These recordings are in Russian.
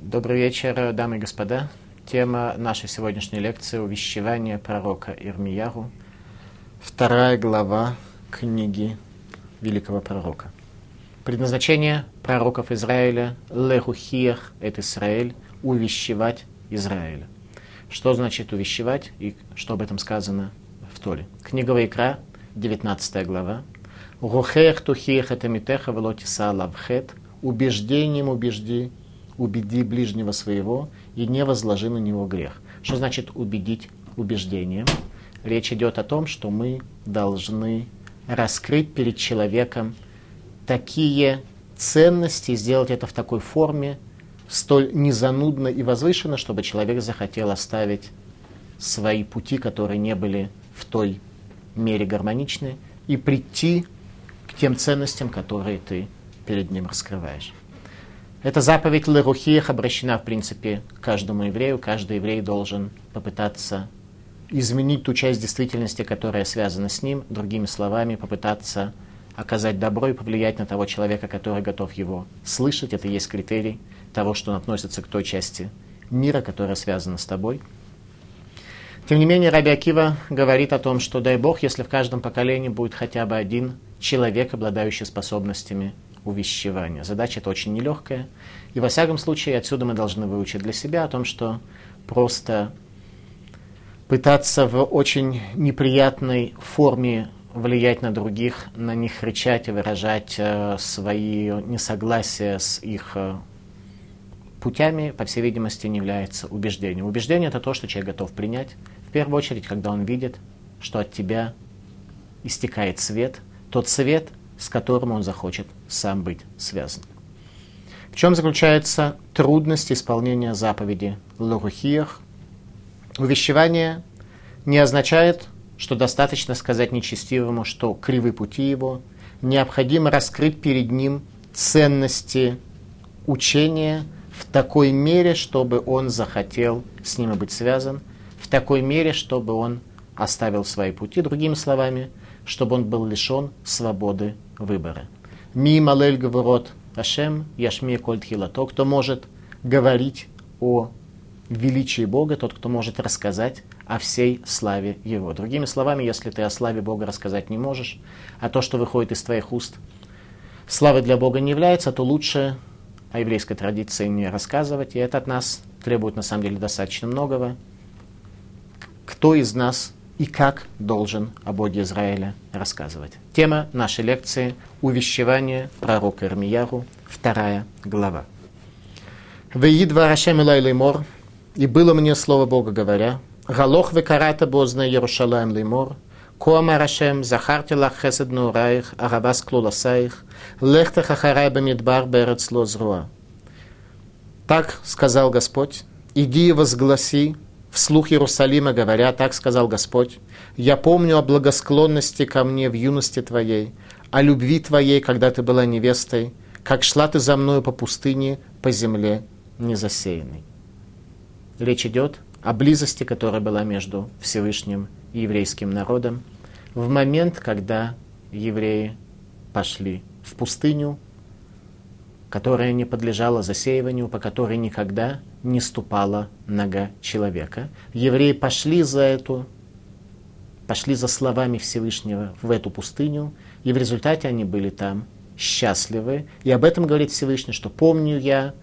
Добрый вечер, дамы и господа. Тема нашей сегодняшней лекции – увещевание пророка Ирмияру, вторая глава книги великого пророка. Предназначение пророков Израиля – лехухиях – это Израиль, увещевать Израиля. Что значит увещевать и что об этом сказано в Торе? Книга Вайкра, 19 глава. Рухех тухиях это митеха велотиса лавхет. Убеждением убежди убеди ближнего своего и не возложи на него грех. Что значит убедить убеждением? Речь идет о том, что мы должны раскрыть перед человеком такие ценности, сделать это в такой форме, столь незанудно и возвышенно, чтобы человек захотел оставить свои пути, которые не были в той мере гармоничны, и прийти к тем ценностям, которые ты перед ним раскрываешь. Эта заповедь Лерухиях обращена, в принципе, к каждому еврею. Каждый еврей должен попытаться изменить ту часть действительности, которая связана с ним, другими словами, попытаться оказать добро и повлиять на того человека, который готов его слышать. Это и есть критерий того, что он относится к той части мира, которая связана с тобой. Тем не менее, Раби Акива говорит о том, что дай Бог, если в каждом поколении будет хотя бы один человек, обладающий способностями увещевания. Задача это очень нелегкая. И во всяком случае отсюда мы должны выучить для себя о том, что просто пытаться в очень неприятной форме влиять на других, на них кричать и выражать э, свои несогласия с их э, путями, по всей видимости, не является убеждением. Убеждение это то, что человек готов принять, в первую очередь, когда он видит, что от тебя истекает свет, тот свет, с которым он захочет сам быть связан. В чем заключается трудность исполнения заповеди Лурухиях? Увещевание не означает, что достаточно сказать нечестивому, что кривы пути его, необходимо раскрыть перед ним ценности учения в такой мере, чтобы он захотел с ними быть связан, в такой мере, чтобы он оставил свои пути, другими словами, чтобы он был лишен свободы выбора. Ми малель говорот Ашем, яшми коль тхилато, кто может говорить о величии Бога, тот, кто может рассказать о всей славе Его. Другими словами, если ты о славе Бога рассказать не можешь, а то, что выходит из твоих уст, славы для Бога не является, то лучше о еврейской традиции не рассказывать, и это от нас требует на самом деле достаточно многого. Кто из нас и как должен о Боге Израиля рассказывать. Тема нашей лекции – увещевание пророка Ирмияру, вторая глава. «Веидва Рашем Леймор, и было мне слово Бога говоря, Галох векарата бозна Ярушалаем Леймор, Коама Рашем, Захарти лах хесед нураих, Аравас клуласаих, Лехта хахарай бамидбар берец лозруа. Так сказал Господь, иди и возгласи Вслух Иерусалима говоря, так сказал Господь, «Я помню о благосклонности ко мне в юности твоей, о любви твоей, когда ты была невестой, как шла ты за мною по пустыне, по земле незасеянной». Речь идет о близости, которая была между Всевышним и еврейским народом в момент, когда евреи пошли в пустыню, которая не подлежала засеиванию, по которой никогда не ступала нога человека. Евреи пошли за эту, пошли за словами Всевышнего в эту пустыню, и в результате они были там счастливы. И об этом говорит Всевышний, что помню я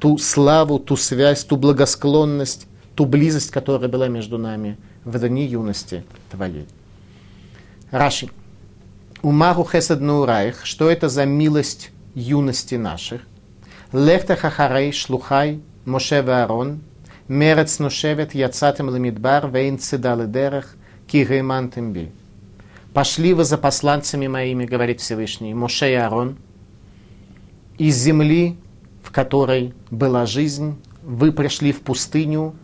ту славу, ту связь, ту благосклонность, ту близость, которая была между нами в дни юности твоей. Раши. Умару хесед нурайх, что это за милость юности наших. Лехта хахарей шлухай Моше Аарон, мерец ношевет яцатым ламидбар вейн цидалы дерех кигейман би. Пошли вы за посланцами моими, говорит Всевышний, Моше и Аарон, из земли, в которой была жизнь, вы пришли в пустыню,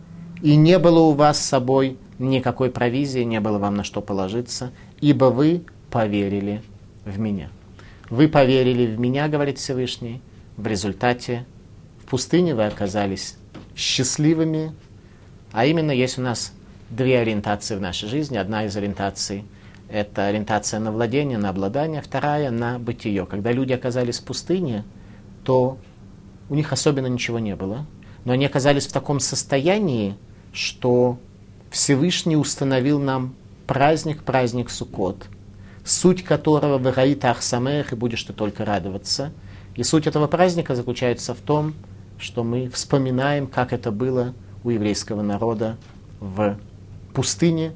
и не было у вас с собой никакой провизии, не было вам на что положиться, ибо вы поверили в меня. Вы поверили в меня, говорит Всевышний, в результате пустыне вы оказались счастливыми, а именно есть у нас две ориентации в нашей жизни. Одна из ориентаций – это ориентация на владение, на обладание, вторая – на бытие. Когда люди оказались в пустыне, то у них особенно ничего не было, но они оказались в таком состоянии, что Всевышний установил нам праздник, праздник Суккот, суть которого в Раит Ахсамех, и будешь ты только радоваться. И суть этого праздника заключается в том, мы вспоминаем, как это было у еврейского народа в пустыне,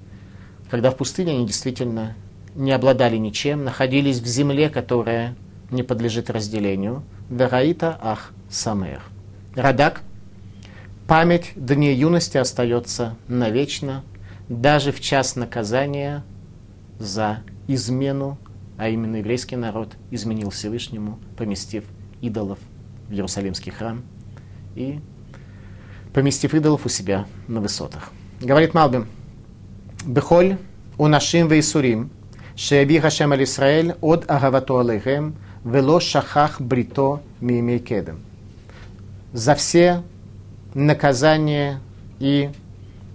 когда в пустыне они действительно не обладали ничем, находились в земле, которая не подлежит разделению. Вераита ах самер. Радак. Память дней юности остается навечно, даже в час наказания за измену, а именно еврейский народ изменил Всевышнему, поместив идолов в Иерусалимский храм и поместив идолов у себя на высотах. Говорит Малбим, Бехоль унашим вейсурим, шеяви Хашем аль Исраэль от агавато алейхем, вело шахах брито мимей кедем. За все наказания и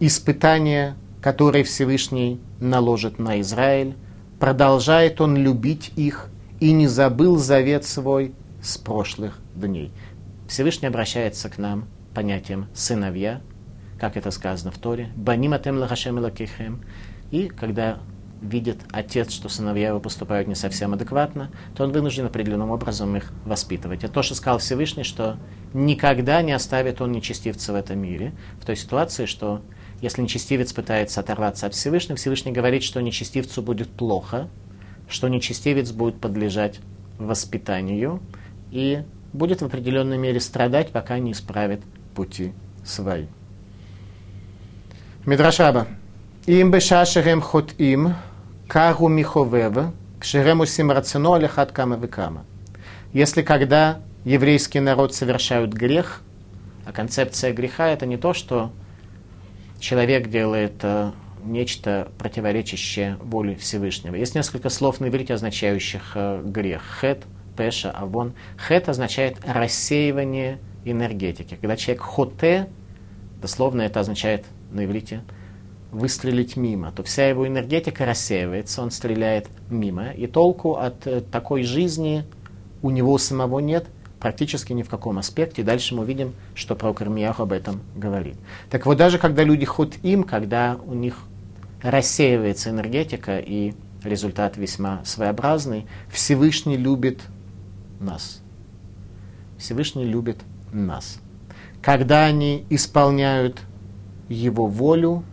испытания, которые Всевышний наложит на Израиль, продолжает он любить их и не забыл завет свой с прошлых дней. Всевышний обращается к нам понятием «сыновья», как это сказано в Торе, «баним атем лахашем лакихем», и когда видит отец, что сыновья его поступают не совсем адекватно, то он вынужден определенным образом их воспитывать. Это то, что сказал Всевышний, что никогда не оставит он нечестивца в этом мире, в той ситуации, что если нечестивец пытается оторваться от Всевышнего, Всевышний говорит, что нечестивцу будет плохо, что нечестивец будет подлежать воспитанию и будет в определенной мере страдать, пока не исправит пути свои. Мидрашаба. Им бешашерем хот им, кару миховева, кшерем усим рацино алихат кама векама. Если когда еврейский народ совершают грех, а концепция греха это не то, что человек делает э, нечто противоречащее воле Всевышнего. Есть несколько слов на иврите, означающих э, грех. Хет, пеша, авон. Хет означает рассеивание энергетики. Когда человек хоте, дословно это означает на иврите выстрелить мимо, то вся его энергетика рассеивается, он стреляет мимо, и толку от э, такой жизни у него самого нет практически ни в каком аспекте. Дальше мы увидим, что пророк Ирмияху об этом говорит. Так вот, даже когда люди хоть им, когда у них рассеивается энергетика и результат весьма своеобразный, Всевышний любит нас. Всевышний любит нас. Когда они исполняют Его волю,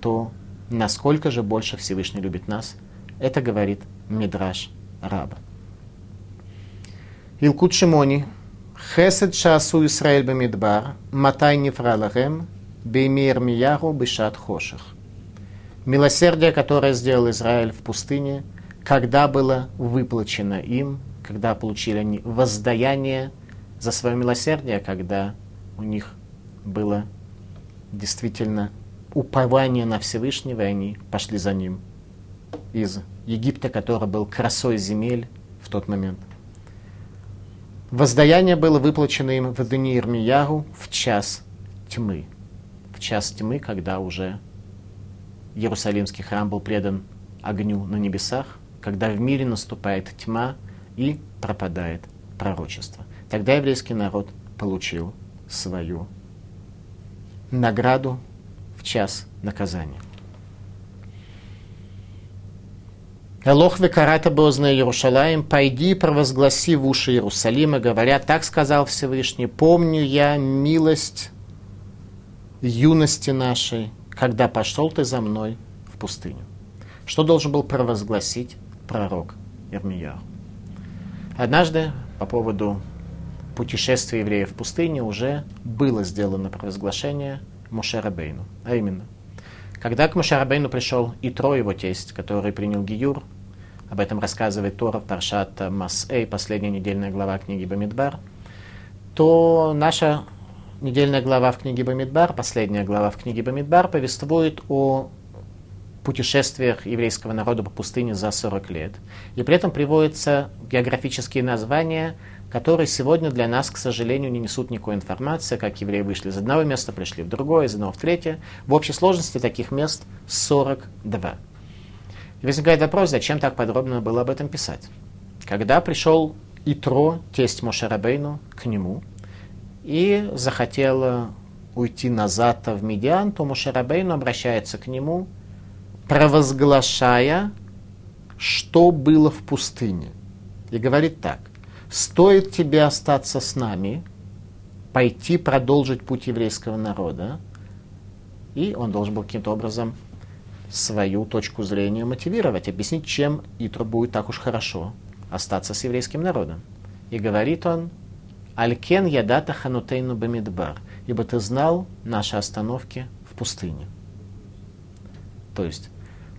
то насколько же больше Всевышний любит нас, это говорит Мидраш Раба. Илкут Шимони, Хесед Шасу Исраэль Бамидбар, Матай Нефралахем, Беймир Мияру Бешат Хоших. Милосердие, которое сделал Израиль в пустыне, когда было выплачено им, когда получили они воздаяние за свое милосердие, когда у них было действительно упование на Всевышнего, и они пошли за ним из Египта, который был красой земель в тот момент. Воздаяние было выплачено им в дни Ирмиягу в час тьмы. В час тьмы, когда уже Иерусалимский храм был предан огню на небесах, когда в мире наступает тьма и пропадает пророчество. Тогда еврейский народ получил свою награду в час наказания. Элох векарата бозна Иерушалаем, пойди провозгласи в уши Иерусалима, говоря, так сказал Всевышний, помню я милость юности нашей, когда пошел ты за мной в пустыню. Что должен был провозгласить пророк Ирмияу? Однажды по поводу путешествия евреев в пустыне уже было сделано провозглашение Мушарабейну. А именно, когда к Мушарабейну пришел Итро, его тесть, который принял Гиюр, об этом рассказывает Тора в Паршат Масэй, последняя недельная глава книги Бамидбар, то наша недельная глава в книге Бамидбар, последняя глава в книге Бамидбар, повествует о путешествиях еврейского народа по пустыне за 40 лет. И при этом приводятся географические названия, которые сегодня для нас, к сожалению, не несут никакой информации, как евреи вышли из одного места, пришли в другое, из одного в третье. В общей сложности таких мест 42. И возникает вопрос, зачем так подробно было об этом писать. Когда пришел Итро, тесть Мошерабейну, к нему и захотел уйти назад в Медиан, то Мошерабейну обращается к нему, провозглашая, что было в пустыне. И говорит так, стоит тебе остаться с нами, пойти продолжить путь еврейского народа, и он должен был каким-то образом свою точку зрения мотивировать, объяснить, чем Итро будет так уж хорошо остаться с еврейским народом. И говорит он, «Алькен ядата ханутейну бамидбар», ибо ты знал наши остановки в пустыне. То есть,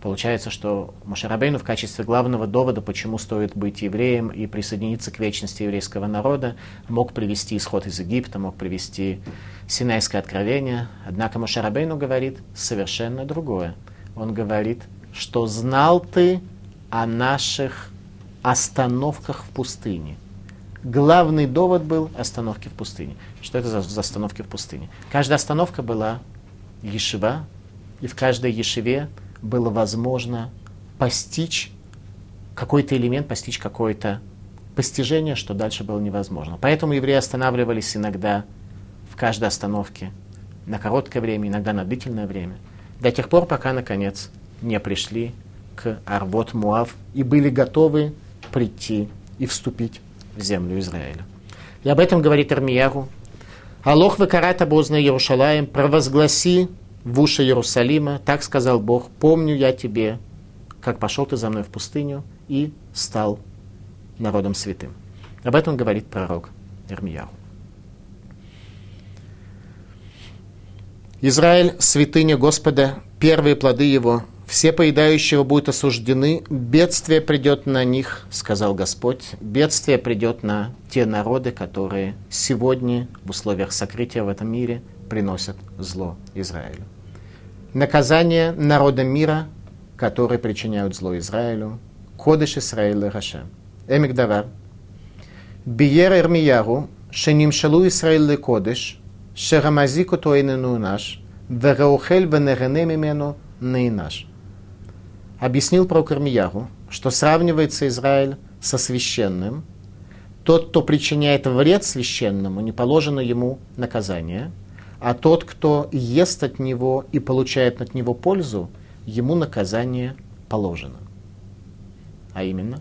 получается, что Мошарабейну в качестве главного довода, почему стоит быть евреем и присоединиться к вечности еврейского народа, мог привести исход из Египта, мог привести Синайское откровение. Однако Мошарабейну говорит совершенно другое – он говорит, что знал ты о наших остановках в пустыне. Главный довод был остановки в пустыне. Что это за, за остановки в пустыне? Каждая остановка была ешива, и в каждой ешиве было возможно постичь какой-то элемент, постичь какое-то постижение, что дальше было невозможно. Поэтому евреи останавливались иногда в каждой остановке на короткое время, иногда на длительное время – до тех пор, пока, наконец, не пришли к Арвот Муав и были готовы прийти и вступить в землю Израиля. И об этом говорит Армияру. Алох выкарат обозна Иерушалаем, провозгласи в уши Иерусалима, так сказал Бог, помню я тебе, как пошел ты за мной в пустыню и стал народом святым. Об этом говорит пророк Ирмияру. Израиль – святыня Господа, первые плоды его. Все поедающего будут осуждены, бедствие придет на них, сказал Господь. Бедствие придет на те народы, которые сегодня в условиях сокрытия в этом мире приносят зло Израилю. Наказание народа мира, которые причиняют зло Израилю. Кодыш Исраэль Рашем. Эмик Давар. Биер Эрмияру, Шеним Шалу Исраэль Кодыш, Шерамазику Тоинену ну наш, Вераухель Венерене Мимену Нейнаш. Объяснил про Кармияру, что сравнивается Израиль со священным, тот, кто причиняет вред священному, не положено ему наказание – а тот, кто ест от него и получает от него пользу, ему наказание положено. А именно,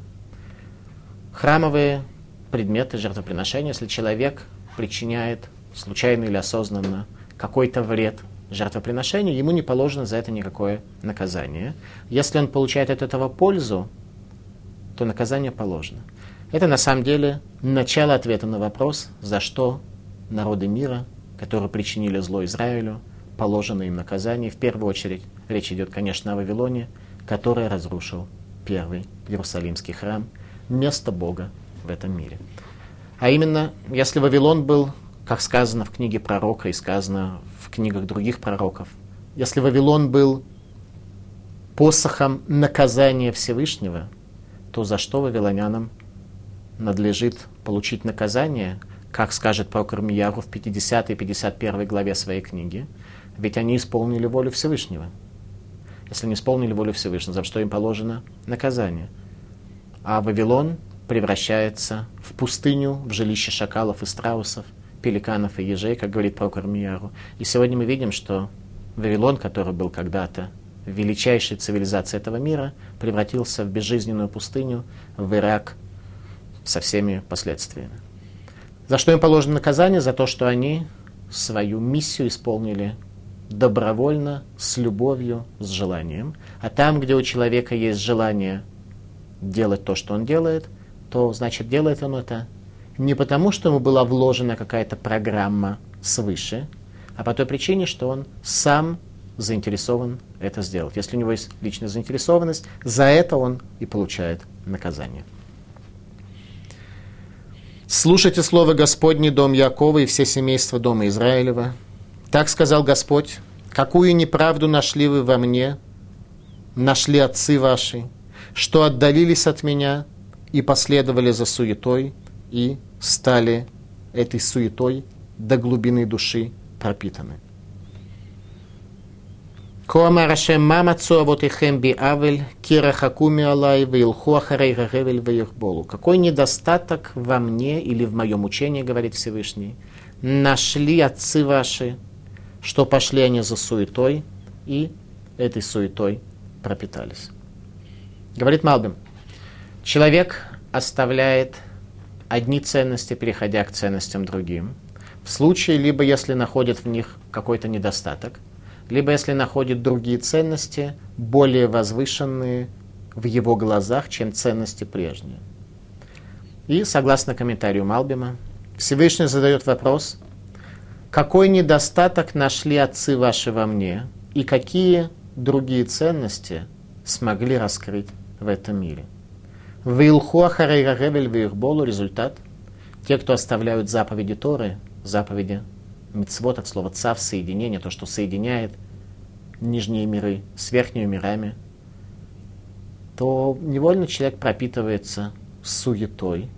храмовые предметы жертвоприношения, если человек причиняет случайно или осознанно, какой-то вред жертвоприношению, ему не положено за это никакое наказание. Если он получает от этого пользу, то наказание положено. Это на самом деле начало ответа на вопрос, за что народы мира, которые причинили зло Израилю, положено им наказание. В первую очередь речь идет, конечно, о Вавилоне, который разрушил первый Иерусалимский храм, место Бога в этом мире. А именно, если Вавилон был как сказано в книге пророка и сказано в книгах других пророков. Если Вавилон был посохом наказания Всевышнего, то за что вавилонянам надлежит получить наказание, как скажет пророк Ирмияру в 50 и 51 главе своей книги, ведь они исполнили волю Всевышнего. Если не исполнили волю Всевышнего, за что им положено наказание? А Вавилон превращается в пустыню, в жилище шакалов и страусов, пеликанов и ежей, как говорит прокур Мияру. И сегодня мы видим, что Вавилон, который был когда-то величайшей цивилизацией этого мира, превратился в безжизненную пустыню, в Ирак со всеми последствиями. За что им положено наказание? За то, что они свою миссию исполнили добровольно, с любовью, с желанием. А там, где у человека есть желание делать то, что он делает, то значит делает он это не потому, что ему была вложена какая-то программа свыше, а по той причине, что он сам заинтересован это сделать. Если у него есть личная заинтересованность, за это он и получает наказание. Слушайте слово Господне, дом Якова и все семейства дома Израилева. Так сказал Господь, какую неправду нашли вы во мне, нашли отцы ваши, что отдалились от меня и последовали за суетой и стали этой суетой до глубины души пропитаны. Коама Рашем мама вот и хемби авель, кира алай, вилху ахарей гагевель вейхболу. Какой недостаток во мне или в моем учении, говорит Всевышний, нашли отцы ваши, что пошли они за суетой и этой суетой пропитались. Говорит Малбим, человек оставляет одни ценности, переходя к ценностям другим. В случае, либо если находит в них какой-то недостаток, либо если находит другие ценности, более возвышенные в его глазах, чем ценности прежние. И, согласно комментарию Малбима, Всевышний задает вопрос, какой недостаток нашли отцы ваши во мне, и какие другие ценности смогли раскрыть в этом мире. Вилхуахарейрагевель вирболу результат. Те, кто оставляют заповеди Торы, заповеди Мицвод от слова цав, соединение, то, что соединяет нижние миры с верхними мирами, то невольно человек пропитывается суетой.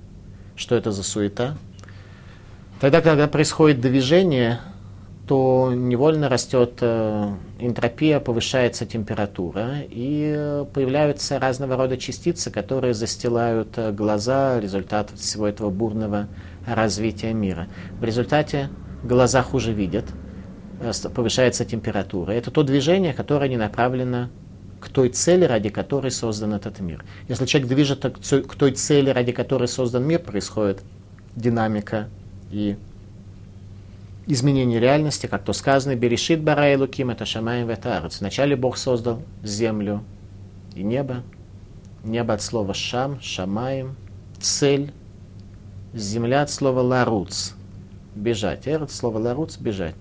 Что это за суета? Тогда, когда происходит движение, то невольно растет э, энтропия, повышается температура, и появляются разного рода частицы, которые застилают э, глаза, результат всего этого бурного развития мира. В результате глаза хуже видят, э, повышается температура. Это то движение, которое не направлено к той цели, ради которой создан этот мир. Если человек движется к той цели, ради которой создан мир, происходит динамика и изменение реальности, как то сказано, «Берешит бара луким это шамаем ветарец». Вначале Бог создал землю и небо. Небо от слова «шам», «шамаем», «цель», земля от слова «ларуц», бежать. Эрот, слово ларуц, бежать.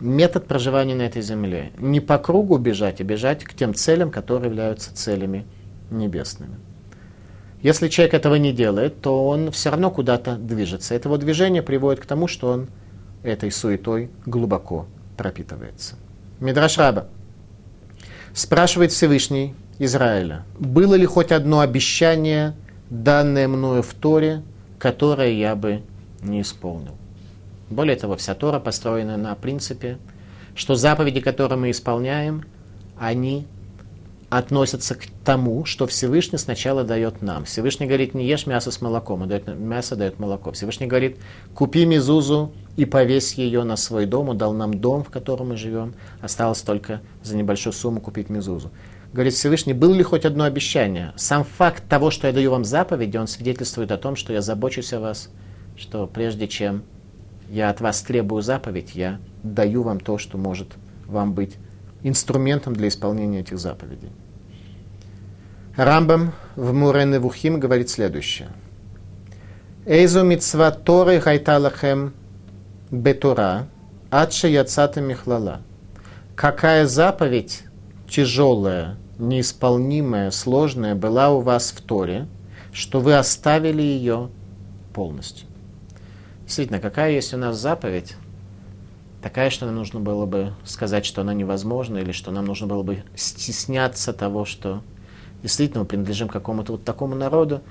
Метод проживания на этой земле. Не по кругу бежать, а бежать к тем целям, которые являются целями небесными. Если человек этого не делает, то он все равно куда-то движется. Это его движение приводит к тому, что он этой суетой глубоко пропитывается. Мидраш Раба спрашивает Всевышний Израиля, было ли хоть одно обещание, данное мною в Торе, которое я бы не исполнил. Более того, вся Тора построена на принципе, что заповеди, которые мы исполняем, они относятся к тому, что Всевышний сначала дает нам. Всевышний говорит, не ешь мясо с молоком, а дает, мясо дает молоко. Всевышний говорит, купи мизузу и повесь ее на свой дом. Он дал нам дом, в котором мы живем. Осталось только за небольшую сумму купить мизузу. Говорит Всевышний, было ли хоть одно обещание? Сам факт того, что я даю вам заповеди, он свидетельствует о том, что я забочусь о вас, что прежде чем я от вас требую заповедь, я даю вам то, что может вам быть инструментом для исполнения этих заповедей. Рамбам в Мурене Вухим говорит следующее. Эйзу митцва Торы хайталахем бетура, адше яцата михлала. Какая заповедь тяжелая, неисполнимая, сложная была у вас в Торе, что вы оставили ее полностью. Действительно, какая есть у нас заповедь, такая, что нам нужно было бы сказать, что она невозможна, или что нам нужно было бы стесняться того, что действительно мы принадлежим какому-то вот такому народу.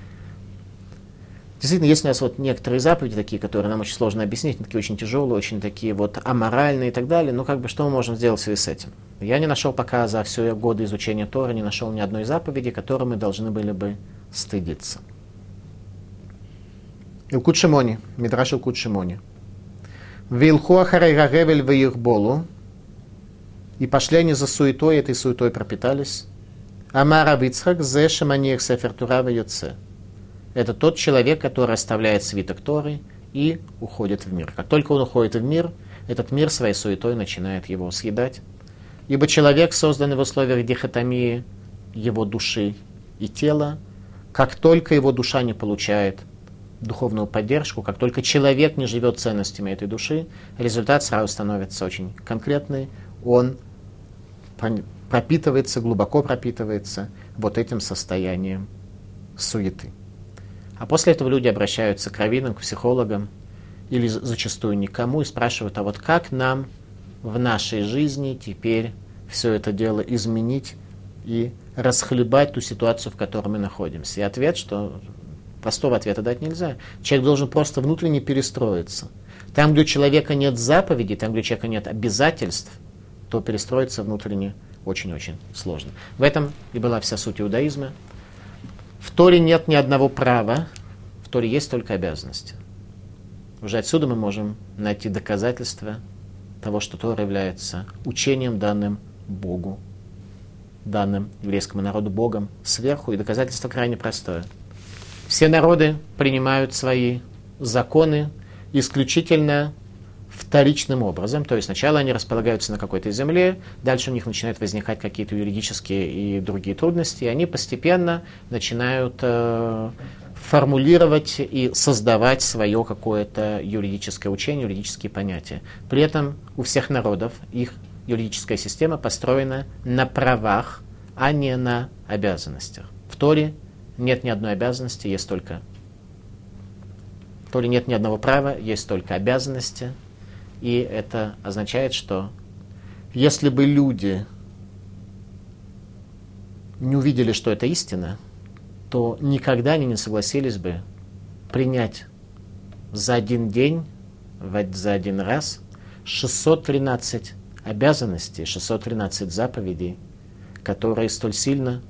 Действительно, есть у нас вот некоторые заповеди такие, которые нам очень сложно объяснить, такие очень тяжелые, очень такие вот аморальные и так далее. Но как бы что мы можем сделать в связи с этим? Я не нашел пока за все годы изучения Тора, не нашел ни одной заповеди, которой мы должны были бы стыдиться. Илкут Шимони, Мидраш Илкут Шимони. Вилху ахарей гагевель болу. И пошли они за суетой, этой суетой пропитались. Амара Вицхак зе шаманиях сефер Тура Это тот человек, который оставляет свиток Торы и уходит в мир. Как только он уходит в мир, этот мир своей суетой начинает его съедать. Ибо человек, созданный в условиях дихотомии его души и тела, как только его душа не получает духовную поддержку, как только человек не живет ценностями этой души, результат сразу становится очень конкретный. Он пропитывается, глубоко пропитывается вот этим состоянием суеты. А после этого люди обращаются к раввинам, к психологам, или зачастую никому, и спрашивают, а вот как нам в нашей жизни теперь все это дело изменить и расхлебать ту ситуацию, в которой мы находимся. И ответ, что Простого ответа дать нельзя. Человек должен просто внутренне перестроиться. Там, где у человека нет заповедей, там, где у человека нет обязательств, то перестроиться внутренне очень-очень сложно. В этом и была вся суть иудаизма. В Торе нет ни одного права, в Торе есть только обязанности. Уже отсюда мы можем найти доказательства того, что Тора является учением, данным Богу, данным еврейскому народу Богом сверху, и доказательство крайне простое. Все народы принимают свои законы исключительно вторичным образом, то есть сначала они располагаются на какой-то земле, дальше у них начинают возникать какие-то юридические и другие трудности, и они постепенно начинают э, формулировать и создавать свое какое-то юридическое учение, юридические понятия. При этом у всех народов их юридическая система построена на правах, а не на обязанностях. В Торе нет ни одной обязанности, есть только... В Торе нет ни одного права, есть только обязанности. И это означает, что если бы люди не увидели, что это истина, то никогда они не согласились бы принять за один день, за один раз 613 обязанностей, 613 заповедей, которые столь сильно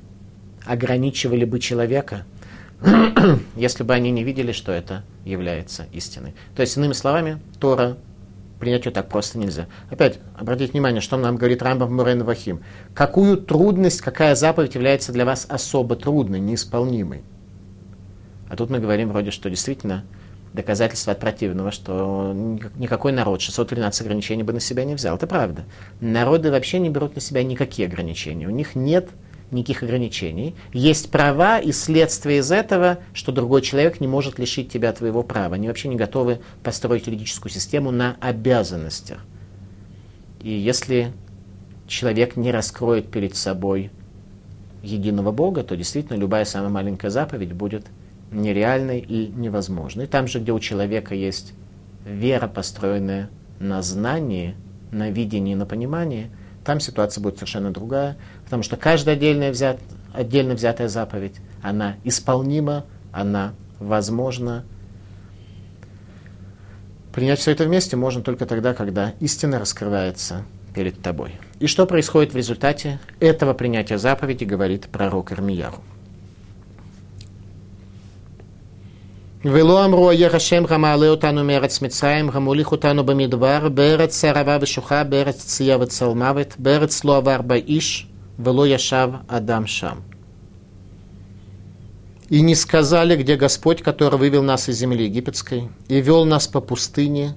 ограничивали бы человека, если бы они не видели, что это является истиной. То есть, иными словами, Тора принять ее так просто нельзя. Опять, обратите внимание, что нам говорит Рамбам Мурен Вахим. Какую трудность, какая заповедь является для вас особо трудной, неисполнимой? А тут мы говорим вроде, что действительно доказательство от противного, что никакой народ 613 ограничений бы на себя не взял. Это правда. Народы вообще не берут на себя никакие ограничения. У них нет никаких ограничений. Есть права и следствие из этого, что другой человек не может лишить тебя твоего права. Они вообще не готовы построить юридическую систему на обязанностях. И если человек не раскроет перед собой единого Бога, то действительно любая самая маленькая заповедь будет нереальной и невозможной. Там же, где у человека есть вера, построенная на знании, на видении, на понимании, там ситуация будет совершенно другая. Потому что каждая отдельная взят, отдельно взятая заповедь, она исполнима, она возможна. Принять все это вместе можно только тогда, когда истина раскрывается перед тобой. И что происходит в результате этого принятия заповеди, говорит пророк Ирмияру. ולא אמרו איה השם המעלה אותנו מארץ מצרים, המוליך אותנו במדבר, בארץ ערבה ושוחה, בארץ צייה וצלמוות, בארץ לא עבר בה איש, Вело Яшав Адам Шам. И не сказали, где Господь, который вывел нас из земли египетской и вел нас по пустыне,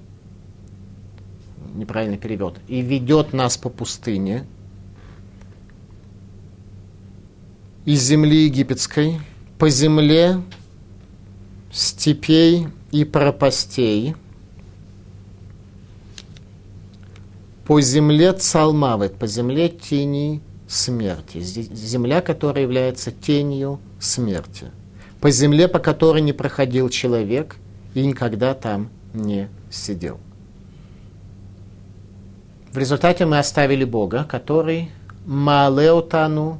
неправильный перевод, и ведет нас по пустыне из земли египетской, по земле степей и пропастей, по земле Цалмавет, по земле тени смерти. Земля, которая является тенью смерти. По земле, по которой не проходил человек и никогда там не сидел. В результате мы оставили Бога, который Маалеутану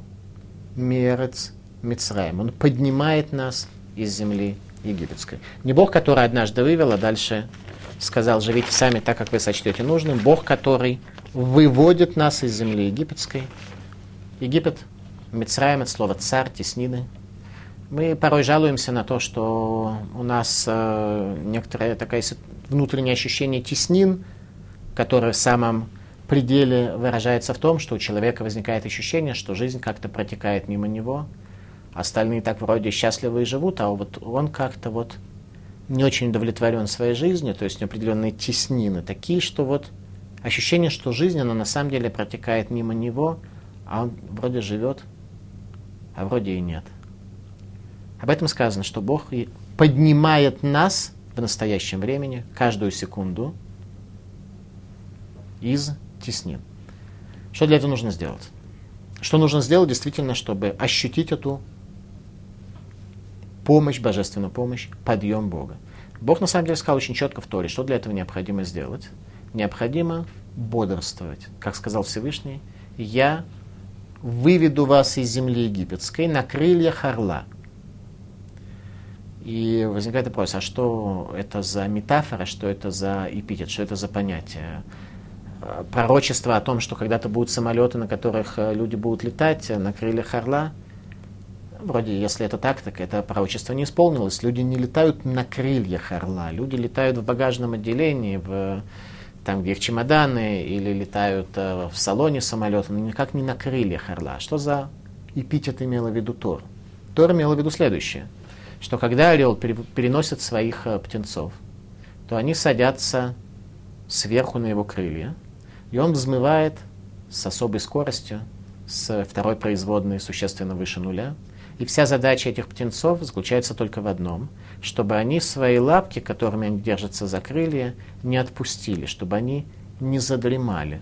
Мерец Мицраем. Он поднимает нас из земли египетской. Не Бог, который однажды вывел, а дальше сказал, живите сами так, как вы сочтете нужным. Бог, который выводит нас из земли египетской – Египет, Мицраем, это слово царь, теснины. Мы порой жалуемся на то, что у нас э, некоторое такое внутреннее ощущение теснин, которое в самом пределе выражается в том, что у человека возникает ощущение, что жизнь как-то протекает мимо него, остальные так вроде счастливы и живут, а вот он как-то вот не очень удовлетворен своей жизнью, то есть определенные теснины, такие, что вот ощущение, что жизнь, она на самом деле протекает мимо него – а он вроде живет, а вроде и нет. Об этом сказано, что Бог поднимает нас в настоящем времени, каждую секунду, из теснин. Что для этого нужно сделать? Что нужно сделать действительно, чтобы ощутить эту помощь, божественную помощь, подъем Бога? Бог на самом деле сказал очень четко в Торе, что для этого необходимо сделать. Необходимо бодрствовать. Как сказал Всевышний, я выведу вас из земли египетской на крыльях орла. И возникает вопрос, а что это за метафора, что это за эпитет, что это за понятие? э, пророчество о том, что когда-то будут самолеты, на которых э, люди будут летать на крыльях орла. Вроде, если это так, так это пророчество не исполнилось. Люди не летают на крыльях орла. Люди летают в багажном отделении, в, там, где их чемоданы, или летают в салоне самолета, но никак не на крыльях орла. Что за эпитет имела в виду Тор? Тор имела в виду следующее, что когда орел переносит своих птенцов, то они садятся сверху на его крылья, и он взмывает с особой скоростью, с второй производной существенно выше нуля. И вся задача этих птенцов заключается только в одном, чтобы они свои лапки, которыми они держатся за крылья, не отпустили, чтобы они не задремали.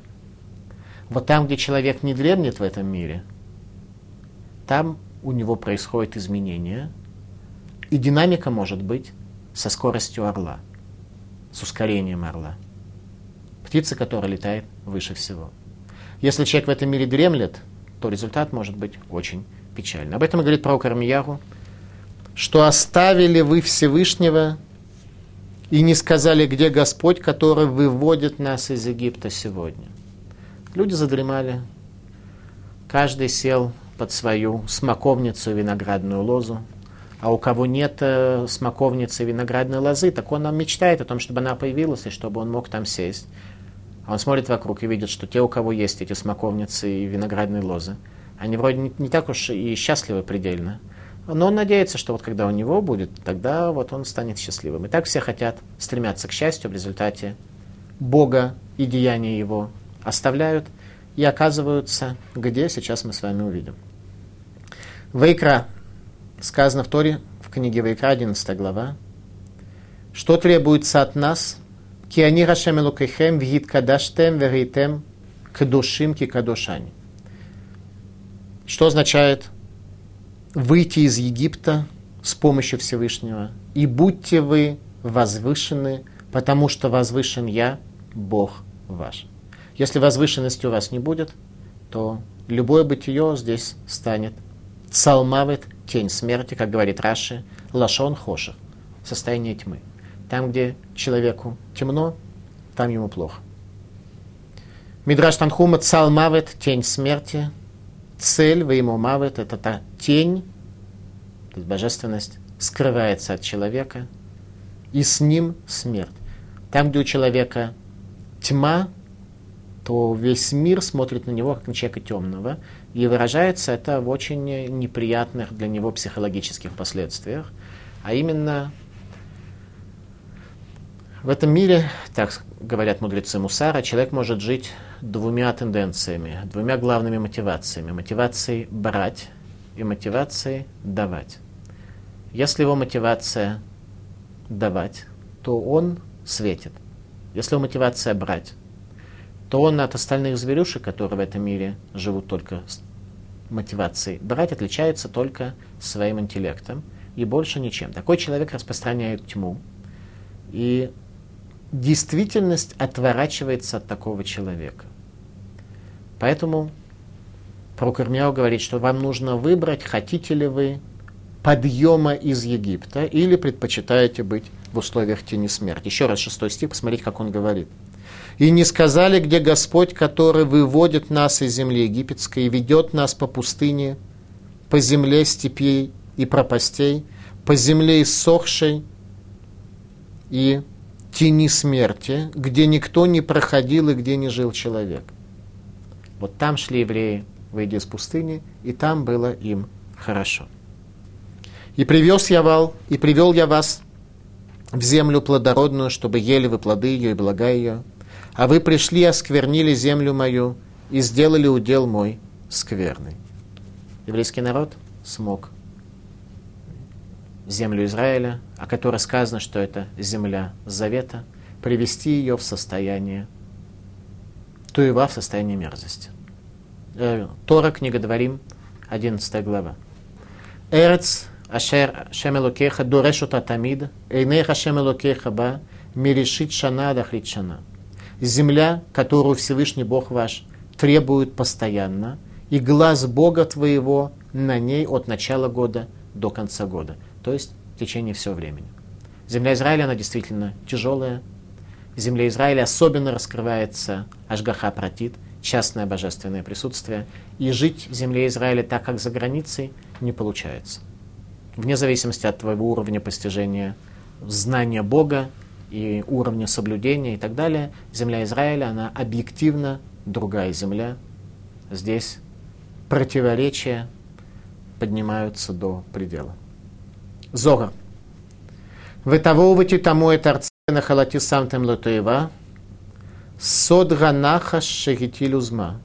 Вот там, где человек не дремлет в этом мире, там у него происходит изменение, и динамика может быть со скоростью орла, с ускорением орла птица, которая летает выше всего. Если человек в этом мире дремлет, то результат может быть очень печальный. Об этом говорит пророк Армияру, что оставили вы Всевышнего и не сказали, где Господь, который выводит нас из Египта сегодня. Люди задремали, каждый сел под свою смоковницу и виноградную лозу, а у кого нет э, смоковницы и виноградной лозы, так он мечтает о том, чтобы она появилась и чтобы он мог там сесть. А он смотрит вокруг и видит, что те, у кого есть эти смоковницы и виноградные лозы, они вроде не, не так уж и счастливы предельно. Но он надеется, что вот когда у него будет, тогда вот он станет счастливым. И так все хотят стремятся к счастью, в результате Бога и деяния Его оставляют и оказываются, где сейчас мы с вами увидим. Вайкра. Сказано в Торе, в книге Вайкра, 11 глава. Что требуется от нас – Ки они Рашем Элокейхем вгит кадаштем верейтем кадушим ки кадушани. Что означает выйти из Египта с помощью Всевышнего. И будьте вы возвышены, потому что возвышен я, Бог ваш. Если возвышенности у вас не будет, то любое бытие здесь станет цалмавит, тень смерти, как говорит Раши, лашон хоших, состояние тьмы. Там, где человеку темно, там ему плохо. Мидраш Танхума цал мавет, тень смерти. Цель вы ему мавет, это та тень, то есть божественность, скрывается от человека, и с ним смерть. Там, где у человека тьма, то весь мир смотрит на него как на человека темного, и выражается это в очень неприятных для него психологических последствиях, а именно в этом мире, так говорят мудрецы Мусара, человек может жить двумя тенденциями, двумя главными мотивациями. Мотивацией брать и мотивацией давать. Если его мотивация давать, то он светит. Если его мотивация брать, то он от остальных зверюшек, которые в этом мире живут только с мотивацией брать, отличается только своим интеллектом и больше ничем. Такой человек распространяет тьму. И действительность отворачивается от такого человека. Поэтому пророк Ирмияу говорит, что вам нужно выбрать, хотите ли вы подъема из Египта или предпочитаете быть в условиях тени смерти. Еще раз шестой стих, посмотрите, как он говорит. «И не сказали, где Господь, который выводит нас из земли египетской и ведет нас по пустыне, по земле степей и пропастей, по земле иссохшей и тени смерти, где никто не проходил и где не жил человек. Вот там шли евреи, выйдя из пустыни, и там было им хорошо. И привез я вал, и привел я вас в землю плодородную, чтобы ели вы плоды ее и блага ее. А вы пришли, осквернили землю мою и сделали удел мой скверный. Еврейский народ смог землю Израиля, о которой сказано, что это земля завета, привести ее в состояние туева, в состояние мерзости. Э, Тора, книга Дворим, 11 глава. Эрец ашер шемелокеха дорешута тамид, эйнеха шемелокеха ба, миришит шана дахрит. Земля, которую Всевышний Бог ваш требует постоянно, и глаз Бога твоего на ней от начала года до конца года то есть в течение всего времени. Земля Израиля, она действительно тяжелая. в земле Израиля особенно раскрывается Ашгаха Пратит, частное божественное присутствие, и жить в земле Израиля так, как за границей, не получается. Вне зависимости от твоего уровня постижения знания Бога и уровня соблюдения и так далее, земля Израиля, она объективно другая земля. Здесь противоречия поднимаются до предела. Зора. Ветавовати тому это арцена халати сам тем лотоева, сод ганаха шегитилюзма.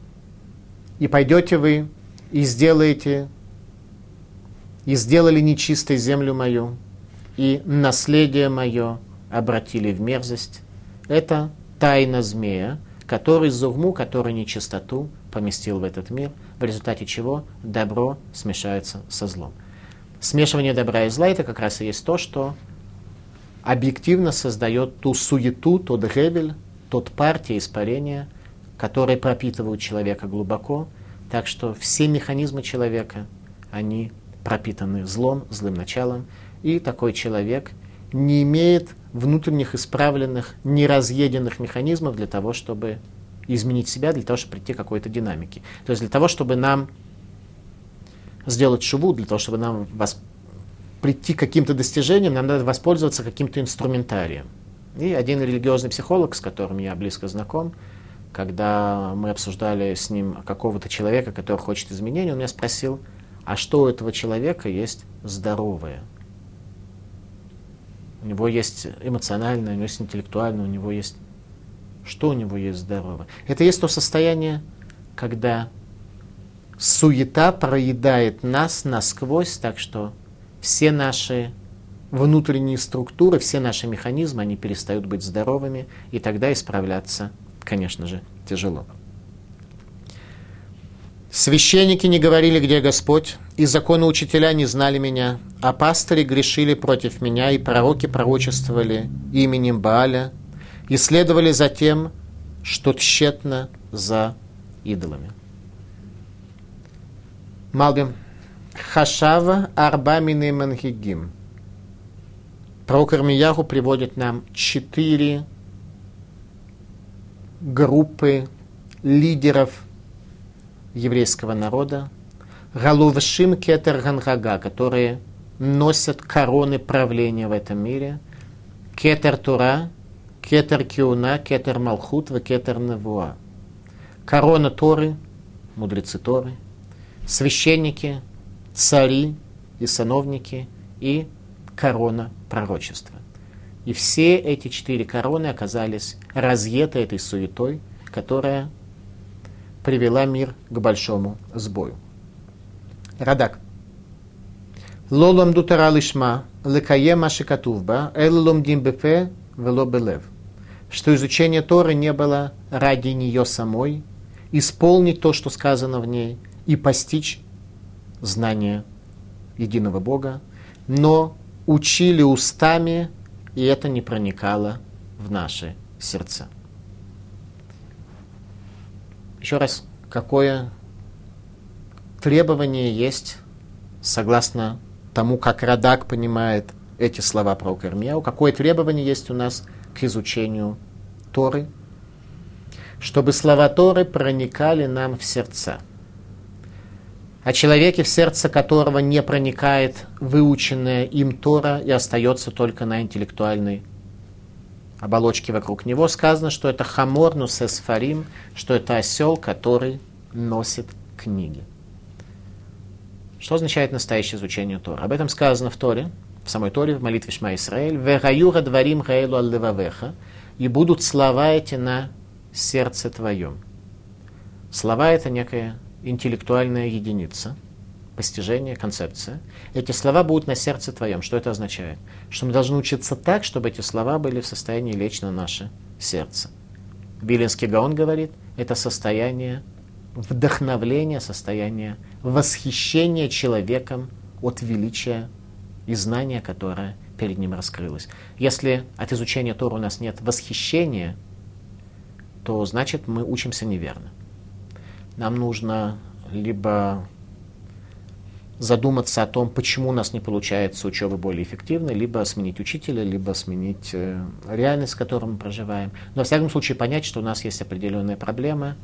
И пойдете вы и сделаете, и сделали нечистой землю мою, и наследие мое обратили в мерзость. Это тайна змея, который зурму, который нечистоту поместил в этот мир, в результате чего добро смешается со злом. Смешивание добра и зла это как раз и есть то, что объективно создает ту суету, тот гребель, тот партия испарения, которые пропитывают человека глубоко. Так что все механизмы человека, они пропитаны злом, злым началом, и такой человек не имеет внутренних исправленных, неразъеденных механизмов для того, чтобы изменить себя, для того, чтобы прийти к какой-то динамике. То есть для того, чтобы нам сделать шубу, для того, чтобы нам вас, прийти к каким-то достижениям, нам надо воспользоваться каким-то инструментарием. И один религиозный психолог, с которым я близко знаком, когда мы обсуждали с ним какого-то человека, который хочет изменений, он меня спросил, а что у этого человека есть здоровое? У него есть эмоциональное, у него есть интеллектуальное, у него есть... Что у него есть здоровое? Это есть то состояние, когда суета проедает нас насквозь, так что все наши внутренние структуры, все наши механизмы, они перестают быть здоровыми, и тогда исправляться, конечно же, тяжело. Священники не говорили, где Господь, и законы учителя не знали меня, а пастыри грешили против меня, и пророки пророчествовали именем Бааля, и следовали за тем, что тщетно за идолами. Малбим. Хашава Арбамины Мангигим. Пророк Ирмияху приводит нам четыре группы лидеров еврейского народа, Галувшим Кетер Ганхага, которые носят короны правления в этом мире, Кетер Тура, Кетер Киуна, Кетер Малхут, Кетер Невуа. Корона Торы, мудрецы Торы, священники, цари и сановники и корона пророчества. И все эти четыре короны оказались разъеты этой суетой, которая привела мир к большому сбою. Радак. Лолом дутара лишма, лекае машикатувба, эллом димбепе, вело белев. Что изучение Торы не было ради нее самой, исполнить то, что сказано в ней, и постичь знание единого Бога, но учили устами, и это не проникало в наши сердца. Еще раз, какое требование есть, согласно тому, как Радак понимает эти слова про Кармияу, какое требование есть у нас к изучению Торы, чтобы слова Торы проникали нам в сердца – о человеке, в сердце которого не проникает выученная им Тора и остается только на интеллектуальной оболочке вокруг него, сказано, что это хамор нусесфарим, что это осел, который носит книги. Что означает настоящее изучение Тора? Об этом сказано в Торе, в самой Торе, в молитве Шма Исраэль. «Вераюра дворим гаэлу аллевавеха» и будут слова эти на сердце твоем. Слова — это некая интеллектуальная единица, постижение, концепция. Эти слова будут на сердце твоем. Что это означает? Что мы должны учиться так, чтобы эти слова были в состоянии лечь на наше сердце. Виленский Гаон говорит, это состояние вдохновления, состояние восхищения человеком от величия и знания, которое перед ним раскрылось. Если от изучения Тора у нас нет восхищения, то значит мы учимся неверно нам нужно либо задуматься о том, почему у нас не получается учеба более эффективной, либо сменить учителя, либо сменить э, реальность, в которой мы проживаем. Но, во всяком случае, понять, что у нас есть определенная проблема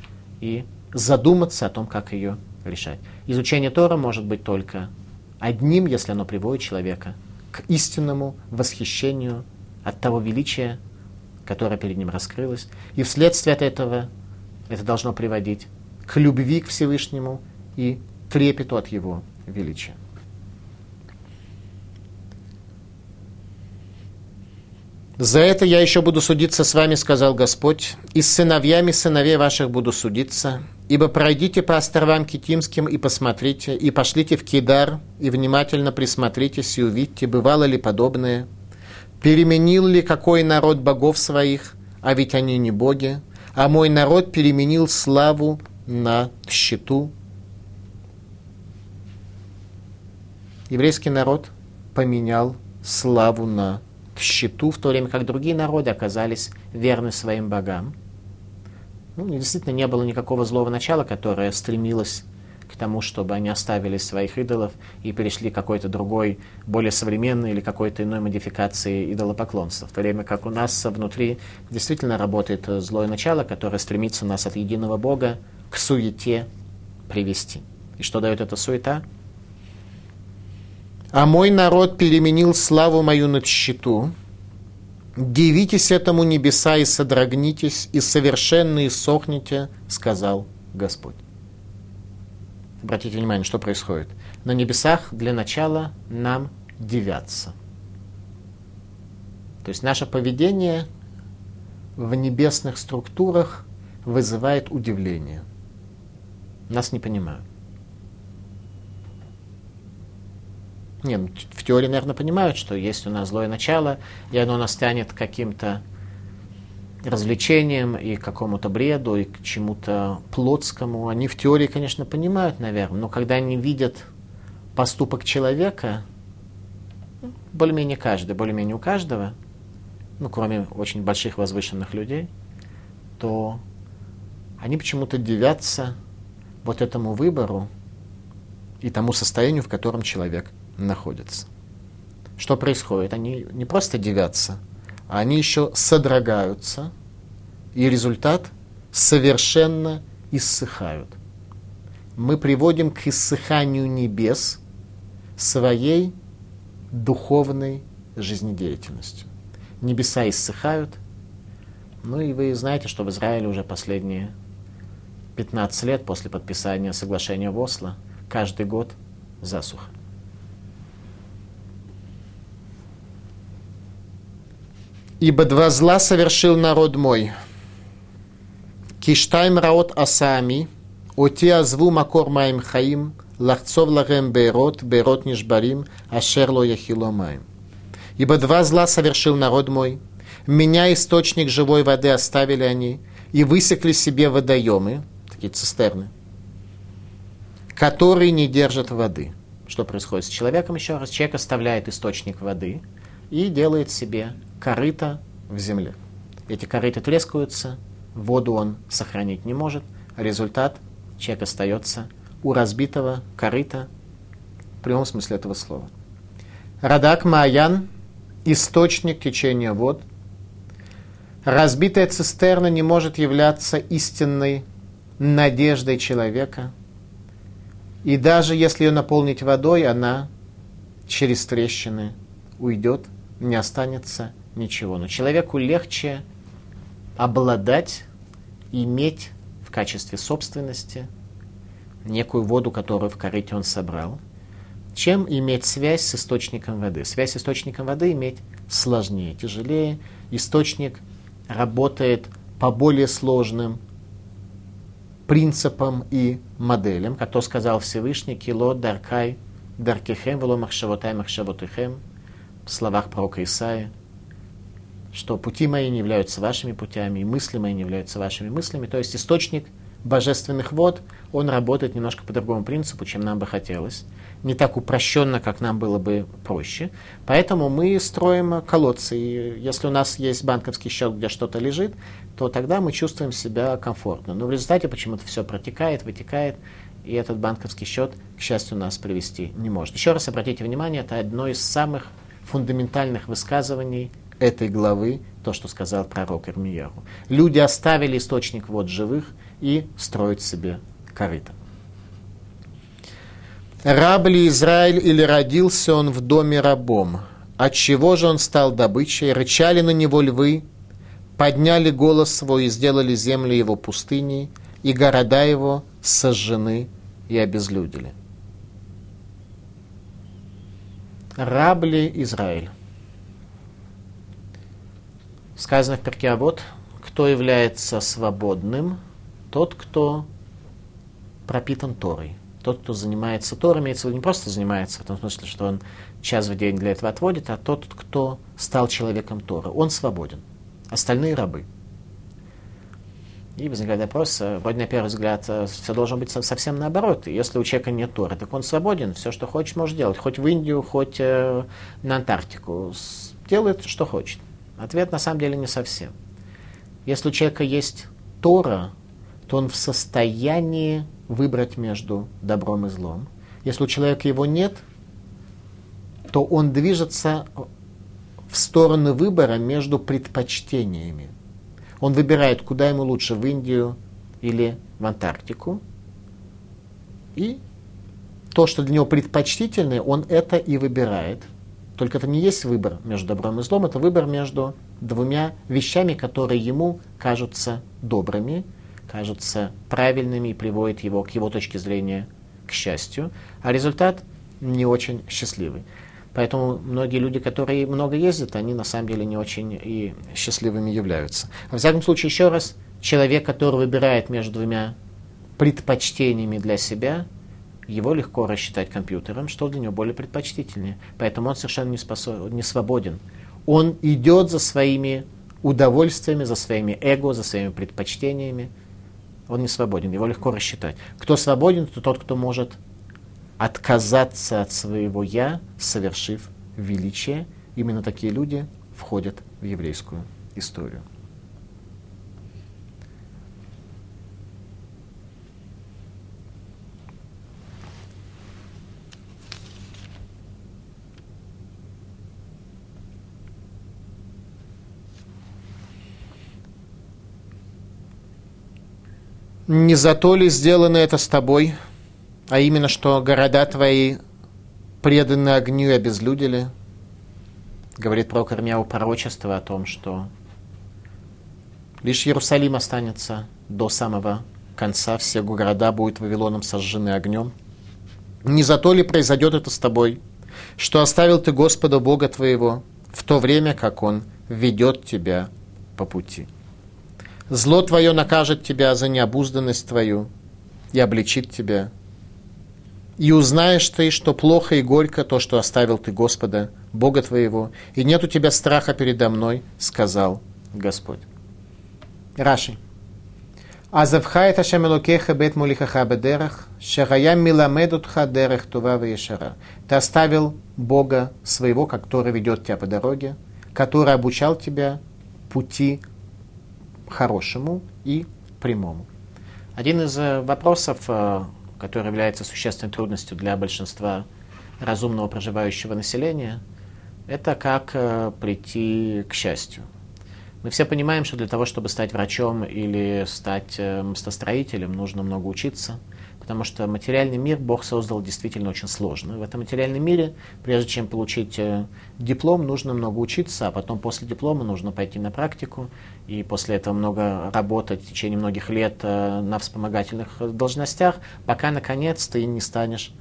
и задуматься о том, как ее решать. Изучение Тора может быть только одним, если оно приводит человека к истинному восхищению от того величия, которое перед ним раскрылось. И вследствие от этого это должно приводить к любви к Всевышнему и трепету от Его величия. За это я еще буду судиться с вами, сказал Господь, и с сыновьями сыновей ваших буду судиться, ибо пройдите по островам Китимским и посмотрите, и пошлите в Кидар, и внимательно присмотритесь и увидьте, бывало ли подобное, переменил ли какой народ богов своих, а ведь они не боги, а мой народ переменил славу на счету. Еврейский народ поменял славу на счету, в то время как другие народы оказались верны своим богам. Ну, действительно, не было никакого злого начала, которое стремилось к тому, чтобы они оставили своих идолов и перешли к какой-то другой, более современной или какой-то иной модификации идолопоклонства. В то время как у нас внутри действительно работает злое начало, которое стремится нас от единого Бога к суете привести. И что дает эта суета? А мой народ переменил славу мою над щиту. Дивитесь этому небеса и содрогнитесь, и совершенно иссохните, сказал Господь. Обратите внимание, что происходит. На небесах для начала нам дивятся. То есть наше поведение в небесных структурах вызывает удивление. Нас не понимают. Не, ну, в теории, наверное, понимают, что есть у нас злое начало, и оно нас тянет каким-то развлечениям и какому-то бреду, и к чему-то плотскому. Они в теории, конечно, понимают, наверное, но когда они видят поступок человека, более-менее каждый, более-менее у каждого, ну, кроме очень больших возвышенных людей, то они почему-то дивятся вот этому выбору и тому состоянию, в котором человек находятся. Что происходит? Они не просто девятся, а они еще содрогаются, и результат совершенно иссыхают. Мы приводим к иссыханию небес своей духовной жизнедеятельностью. Небеса иссыхают. Ну и вы знаете, что в Израиле уже последние 15 лет после подписания соглашения в Осло каждый год засуха. Ибо два зла совершил народ мой. Киштайм раот асами, оти азву макор маим хаим, лахцов лагем берот, берот нишбарим, ашерло яхило маим. Ибо два зла совершил народ мой, меня источник живой воды оставили они, и высекли себе водоемы, такие цистерны, которые не держат воды. Что происходит с человеком еще раз? Человек оставляет источник воды и делает себе корыто в земле. Эти корыта трескаются, воду он сохранить не может, результат – человек остается у разбитого корыта в прямом смысле этого слова. Радак Маян – источник течения вод. Разбитая цистерна не может являться истинной надеждой человека. И даже если ее наполнить водой, она через трещины уйдет, не останется ничего. Но человеку легче обладать, иметь в качестве собственности некую воду, которую в корыте он собрал, чем иметь связь с источником воды. Связь с источником воды иметь сложнее, тяжелее. Источник работает по более сложным принципам и моделям, как то сказал Всевышний, кило даркай даркехем, вело махшавотай махшавотыхем, в словах пророка Исаия, что пути мои не являются вашими путями, и мысли мои не являются вашими мыслями. То есть источник божественных вод, он работает немножко по другому принципу, чем нам бы хотелось. Не так упрощенно, как нам было бы проще. Поэтому мы строим колодцы. И если у нас есть банковский счет, где что-то лежит, то тогда мы чувствуем себя комфортно. Но в результате почему-то все протекает, вытекает, и этот банковский счет, к счастью, нас привести не может. Еще раз обратите внимание, это одно из самых фундаментальных высказываний этой главы, то, что сказал пророк Ирмияру. Люди оставили источник вод живых и строят себе корыто. Раб ли Израиль или родился он в доме рабом? Отчего же он стал добычей? Рычали на него львы, подняли голос свой и сделали землю его пустыней, и города его сожжены и обезлюдили. Раб ли Израиль? Сказано в перке, а вот кто является свободным, тот, кто пропитан Торой. Тот, кто занимается Торой, имеется в виду не просто занимается, в том смысле, что он час в день для этого отводит, а тот, кто стал человеком Тора. Он свободен. Остальные рабы. И возникает вопрос, э, вроде на первый взгляд, э, все должно быть совсем наоборот. Если у человека нет Торы, так он свободен, все, что хочет, может делать. Хоть в Индию, хоть э, на Антарктику. Делает, что хочет. Ответ на самом деле не совсем. Если у человека есть Тора, то он в состоянии выбрать между добром и злом. Если у человека его нет, то он движется в сторону выбора между предпочтениями. Он выбирает, куда ему лучше, в Индию или в Антарктику. И то, что для него предпочтительное, он это и выбирает. Только это не есть выбор между добром и злом, это выбор между двумя вещами, которые ему кажутся добрыми, кажутся правильными и приводят его к его точке зрения к счастью, а результат не очень счастливый. Поэтому многие люди, которые много ездят, они на самом деле не очень и счастливыми являются. Во всяком случае, еще раз, человек, который выбирает между двумя предпочтениями для себя, его легко рассчитать компьютером, что для него более предпочтительнее. Поэтому он совершенно не, способ, не свободен. Он идет за своими удовольствиями, за своими эго, за своими предпочтениями. Он не свободен, его легко рассчитать. Кто свободен, то тот, кто может отказаться от своего «я», совершив величие. Именно такие люди входят в еврейскую историю. Не за то ли сделано это с тобой – а именно, что города твои преданы огню и обезлюдили. Говорит про Ирмияу пророчество о том, что лишь Иерусалим останется до самого конца, все города будут Вавилоном сожжены огнем. Не за то ли произойдет это с тобой, что оставил ты Господа Бога твоего в то время, как Он ведет тебя по пути. Зло твое накажет тебя за необузданность твою и обличит тебя. И узнаешь ты, что плохо и горько то, что оставил ты Господа, Бога твоего, и нет у тебя страха передо мной, сказал Господь. Раши. Азавха это шамелокеха бет мулихаха бедерах, шарая миламедутха дерех тува вешара. Ты оставил Бога своего, который ведет тебя по дороге, который обучал тебя пути хорошему и прямому. Один из э, вопросов, э, который является существенной трудностью для большинства разумного проживающего населения, это как э, прийти к счастью. Мы все понимаем, что для того, чтобы стать врачом или стать мостостроителем, нужно много учиться – потому что материальный мир Бог создал действительно очень сложно. В этом материальном мире, прежде чем получить э, диплом, нужно много учиться, а потом после диплома нужно пойти на практику, и после этого много работать в течение многих лет э, на вспомогательных должностях, пока наконец ты не станешь,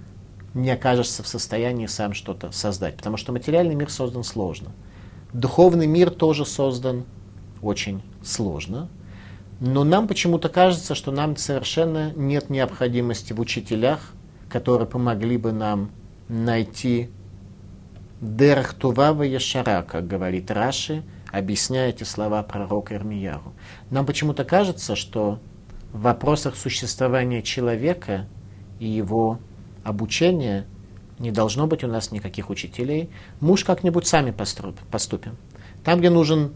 не окажешься в состоянии сам что-то создать. Потому что материальный мир создан сложно. Духовный мир тоже создан очень сложно, но нам почему-то кажется, что нам совершенно нет необходимости в учителях, которые помогли бы нам найти Дерхтувава Яшара, как говорит Раши, объясняя эти слова пророка Ирмияру. Нам почему-то кажется, что в вопросах существования человека и его обучения не должно быть у нас никаких учителей. Мы уж как-нибудь сами поступим. Там, где нужен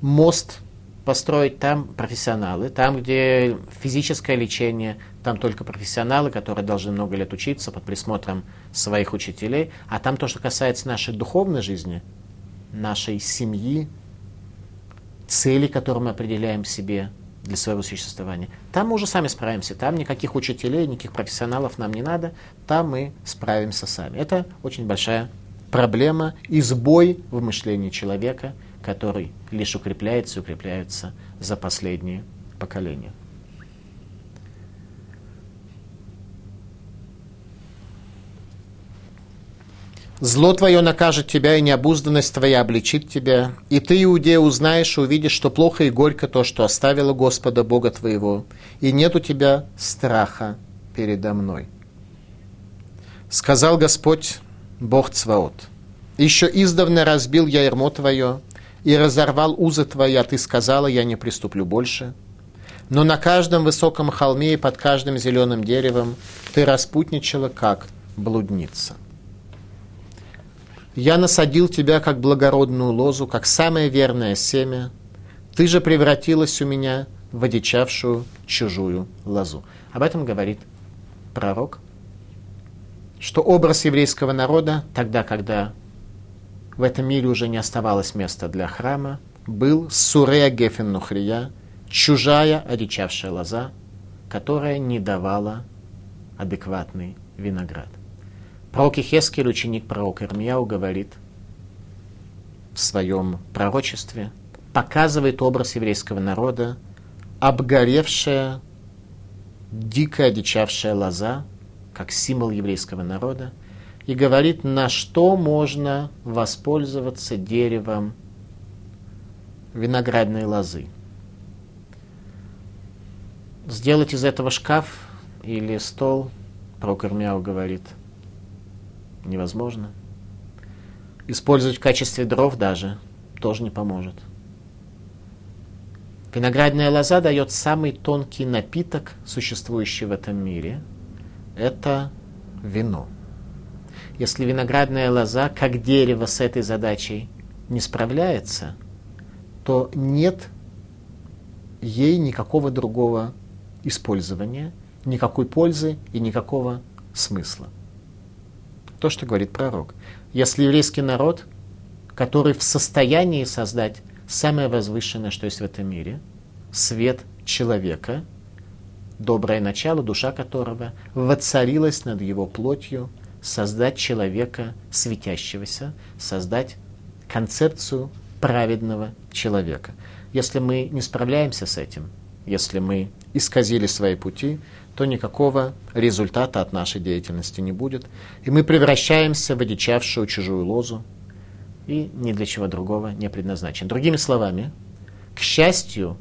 мост построить там профессионалы, там, где физическое лечение, там только профессионалы, которые должны много лет учиться под присмотром своих учителей, а там то, что касается нашей духовной жизни, нашей семьи, цели, которые мы определяем себе для своего существования. Там мы уже сами справимся, там никаких учителей, никаких профессионалов нам не надо, там мы справимся сами. Это очень большая проблема и сбой в мышлении человека, который лишь укрепляется и укрепляется за последние поколения. Зло твое накажет тебя, и необузданность твоя обличит тебя. И ты, Иудея, узнаешь и увидишь, что плохо и горько то, что оставило Господа Бога твоего, и нет у тебя страха передо мной. Сказал Господь, Бог Цваот, «Еще издавна разбил я ермо твое, и разорвал узы твои, а ты сказала, я не приступлю больше. Но на каждом высоком холме и под каждым зеленым деревом ты распутничала, как блудница». Я насадил тебя, как благородную лозу, как самое верное семя. Ты же превратилась у меня в одичавшую чужую лозу. Об этом говорит пророк, что образ еврейского народа, тогда, когда в этом мире уже не оставалось места для храма, был Сурея Гефен Нухрия, чужая одичавшая лоза, которая не давала адекватный виноград. Пророк Ихескель, ученик пророка Ирмияу, говорит в своем пророчестве, показывает образ еврейского народа, обгоревшая, дико одичавшая лоза, как символ еврейского народа, и говорит, на что можно воспользоваться деревом виноградной лозы. Сделать из этого шкаф или стол, пророк Ирмияу говорит – невозможно. Использовать в качестве дров даже тоже не поможет. Виноградная лоза дает самый тонкий напиток, существующий в этом мире. Это вино. Если виноградная лоза, как дерево с этой задачей, не справляется, то нет ей никакого другого использования, никакой пользы и никакого смысла то, что говорит пророк. Если еврейский народ, который в состоянии создать самое возвышенное, что есть в этом мире, свет человека, доброе начало, душа которого воцарилась над его плотью, создать человека светящегося, создать концепцию праведного человека. Если мы не справляемся с этим, если мы исказили свои пути, то никакого результата от нашей деятельности не будет. И мы превращаемся в одичавшую чужую лозу и ни для чего другого не предназначен. Другими словами, к счастью,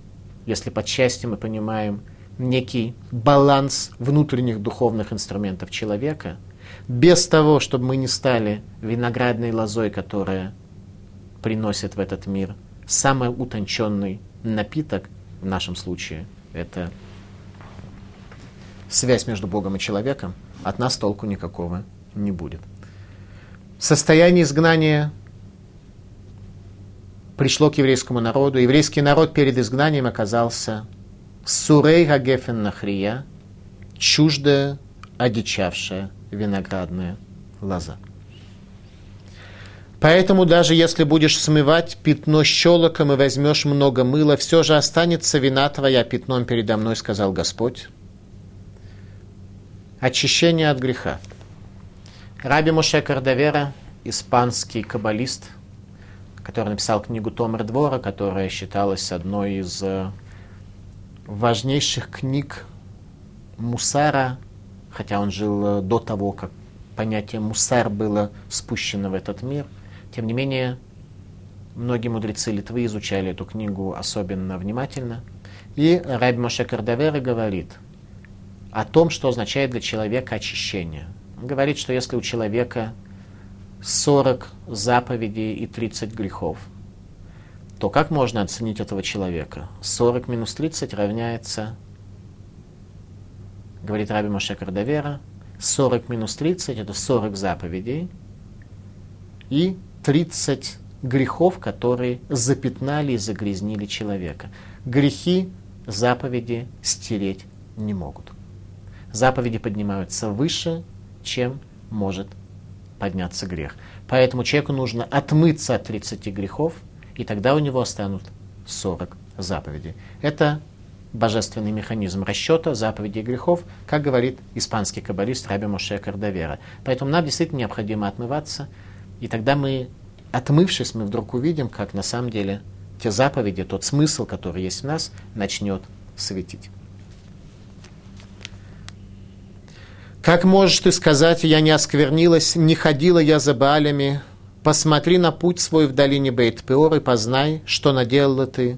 если под счастьем мы понимаем некий баланс внутренних духовных инструментов человека, без того, чтобы мы не стали виноградной лозой, которая приносит в этот мир самый утонченный напиток, в нашем случае это связь между Богом и человеком, от нас толку никакого не будет. Состояние изгнания пришло к еврейскому народу. Еврейский народ перед изгнанием оказался сурей гагефен нахрия, чуждая, одичавшая виноградная лоза. Поэтому даже если будешь смывать пятно щелоком и возьмешь много мыла, все же останется вина твоя пятном передо мной, сказал Господь. Очищение от греха. Раби Муше Кардавера, испанский каббалист, который написал книгу Томер Двора, которая считалась одной из э, важнейших книг Мусара, хотя он жил э, до того, как понятие Мусар было спущено в этот мир. Тем не менее, многие мудрецы Литвы изучали эту книгу особенно внимательно. И Раби Моше Кардавера говорит – о том, что означает для человека очищение. Он говорит, что если у человека 40 заповедей и 30 грехов, то как можно оценить этого человека? 40 минус 30 равняется, говорит Раби Моше Кардавера, 40 минус 30 это 40 заповедей и 30 грехов, которые запятнали и загрязнили человека. Грехи заповеди стереть не могут. Заповеди поднимаются выше, чем может подняться грех. Поэтому человеку нужно отмыться от 30 грехов, и тогда у него останут 40 заповедей. Это божественный механизм расчета заповедей грехов, как говорит испанский каббалист Раби Моше Кардавера. Поэтому нам действительно необходимо отмываться, и тогда мы, отмывшись, мы вдруг увидим, как на самом деле те заповеди, тот смысл, который есть в нас, начнет светить. Как можешь ты сказать, я не осквернилась, не ходила я за Баалями? Посмотри на путь свой в долине Бейт-Пеор и познай, что наделала ты,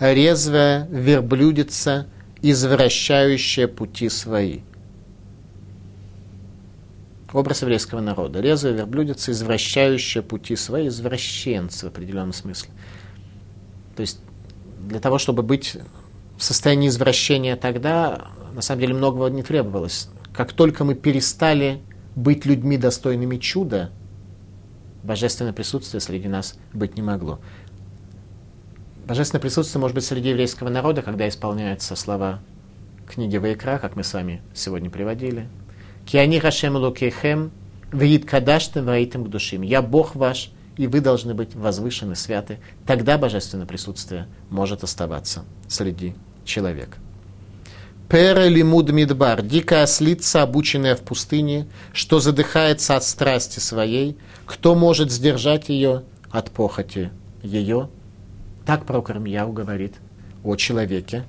резвая верблюдица, извращающая пути свои. Образ еврейского народа. Резвая верблюдица, извращающая пути свои, извращенцы в определенном смысле. То есть для того, чтобы быть в состоянии извращения тогда, на самом деле многого не требовалось как только мы перестали быть людьми, достойными чуда, божественное присутствие среди нас быть не могло. Божественное присутствие может быть среди еврейского народа, когда исполняются слова книги Ваикра, как мы с вами сегодня приводили. Киани Хашем Лукейхем, Виит Кадаштем Ваитем душим. Я Бог ваш, и вы должны быть возвышены, святы. Тогда божественное присутствие может оставаться среди человека. Пере лимуд мидбар, дикая ослица, обученная в пустыне, что задыхается от страсти своей, кто может сдержать ее от похоти ее? Так пророк Ирмияу говорит о человеке,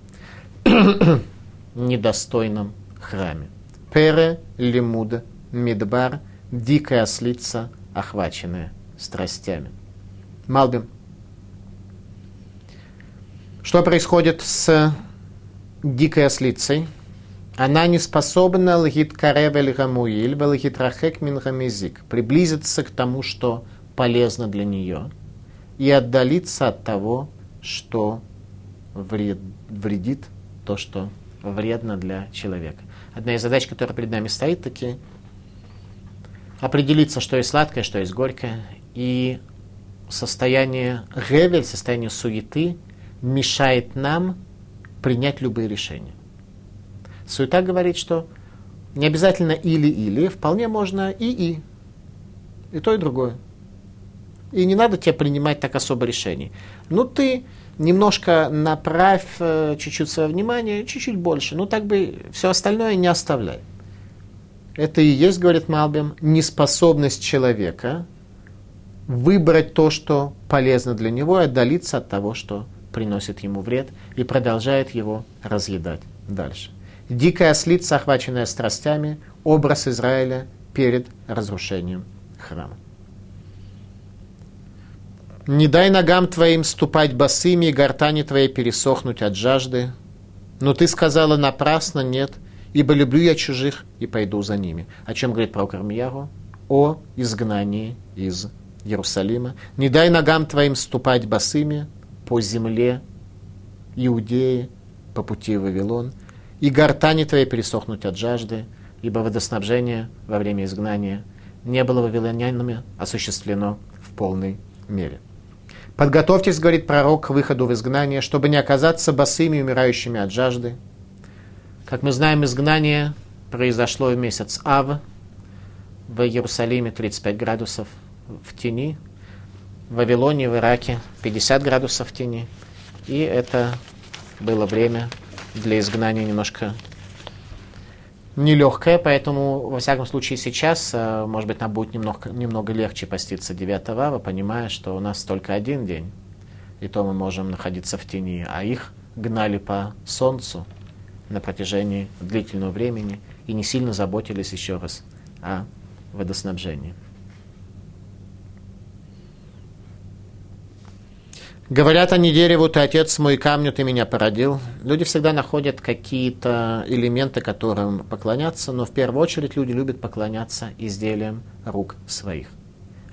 недостойном храме. Пере лимуд мидбар, дикая ослица, охваченная страстями. Малбим. Что происходит с дикой ослицей, она не способна лгит каревель гамуиль, велгит рахек мин приблизиться к тому, что полезно для нее, и отдалиться от того, что вред, вредит, то, что вредно для человека. Одна из задач, которая перед нами стоит, таки определиться, что есть сладкое, что есть горькое, и состояние ревель, состояние суеты мешает нам принять любые решения. Суета говорит, что не обязательно или-или, вполне можно и-и. И то, и другое. И не надо тебе принимать так особо решений. Ну, ты немножко направь э, чуть-чуть свое внимание, чуть-чуть больше. Ну, так бы все остальное не оставляй. Это и есть, говорит Малбим, неспособность человека выбрать то, что полезно для него, и отдалиться от того, что приносит ему вред и продолжает его разъедать дальше. Дикая ослица, охваченная страстями, образ Израиля перед разрушением храма. Не дай ногам твоим ступать босыми, и гортани твоей пересохнуть от жажды. Но ты сказала напрасно нет, ибо люблю я чужих и пойду за ними. О чем говорит пророк Армияру? О изгнании из Иерусалима. Не дай ногам твоим ступать босыми, по земле Иудеи, по пути в Вавилон, и гортани твои пересохнуть от жажды, ибо водоснабжение во время изгнания не было вавилонянами осуществлено в полной мере. Подготовьтесь, говорит пророк, к выходу в изгнание, чтобы не оказаться босыми, умирающими от жажды. Как мы знаем, изгнание произошло в месяц Ав, в Иерусалиме 35 градусов в тени, в Вавилоне, в Ираке 50 градусов тени. И это было время для изгнания немножко нелегкое, поэтому, во всяком случае, сейчас, э, может быть, нам будет немного, немного легче поститься 9 ава, понимая, что у нас только один день, и то мы можем находиться в тени, а их гнали по солнцу на протяжении длительного времени и не сильно заботились еще раз о водоснабжении. Говорят они дереву, ты отец мой, камню ты меня породил. Люди всегда находят какие-то элементы, которым поклоняться, но в первую очередь люди любят поклоняться изделиям рук своих.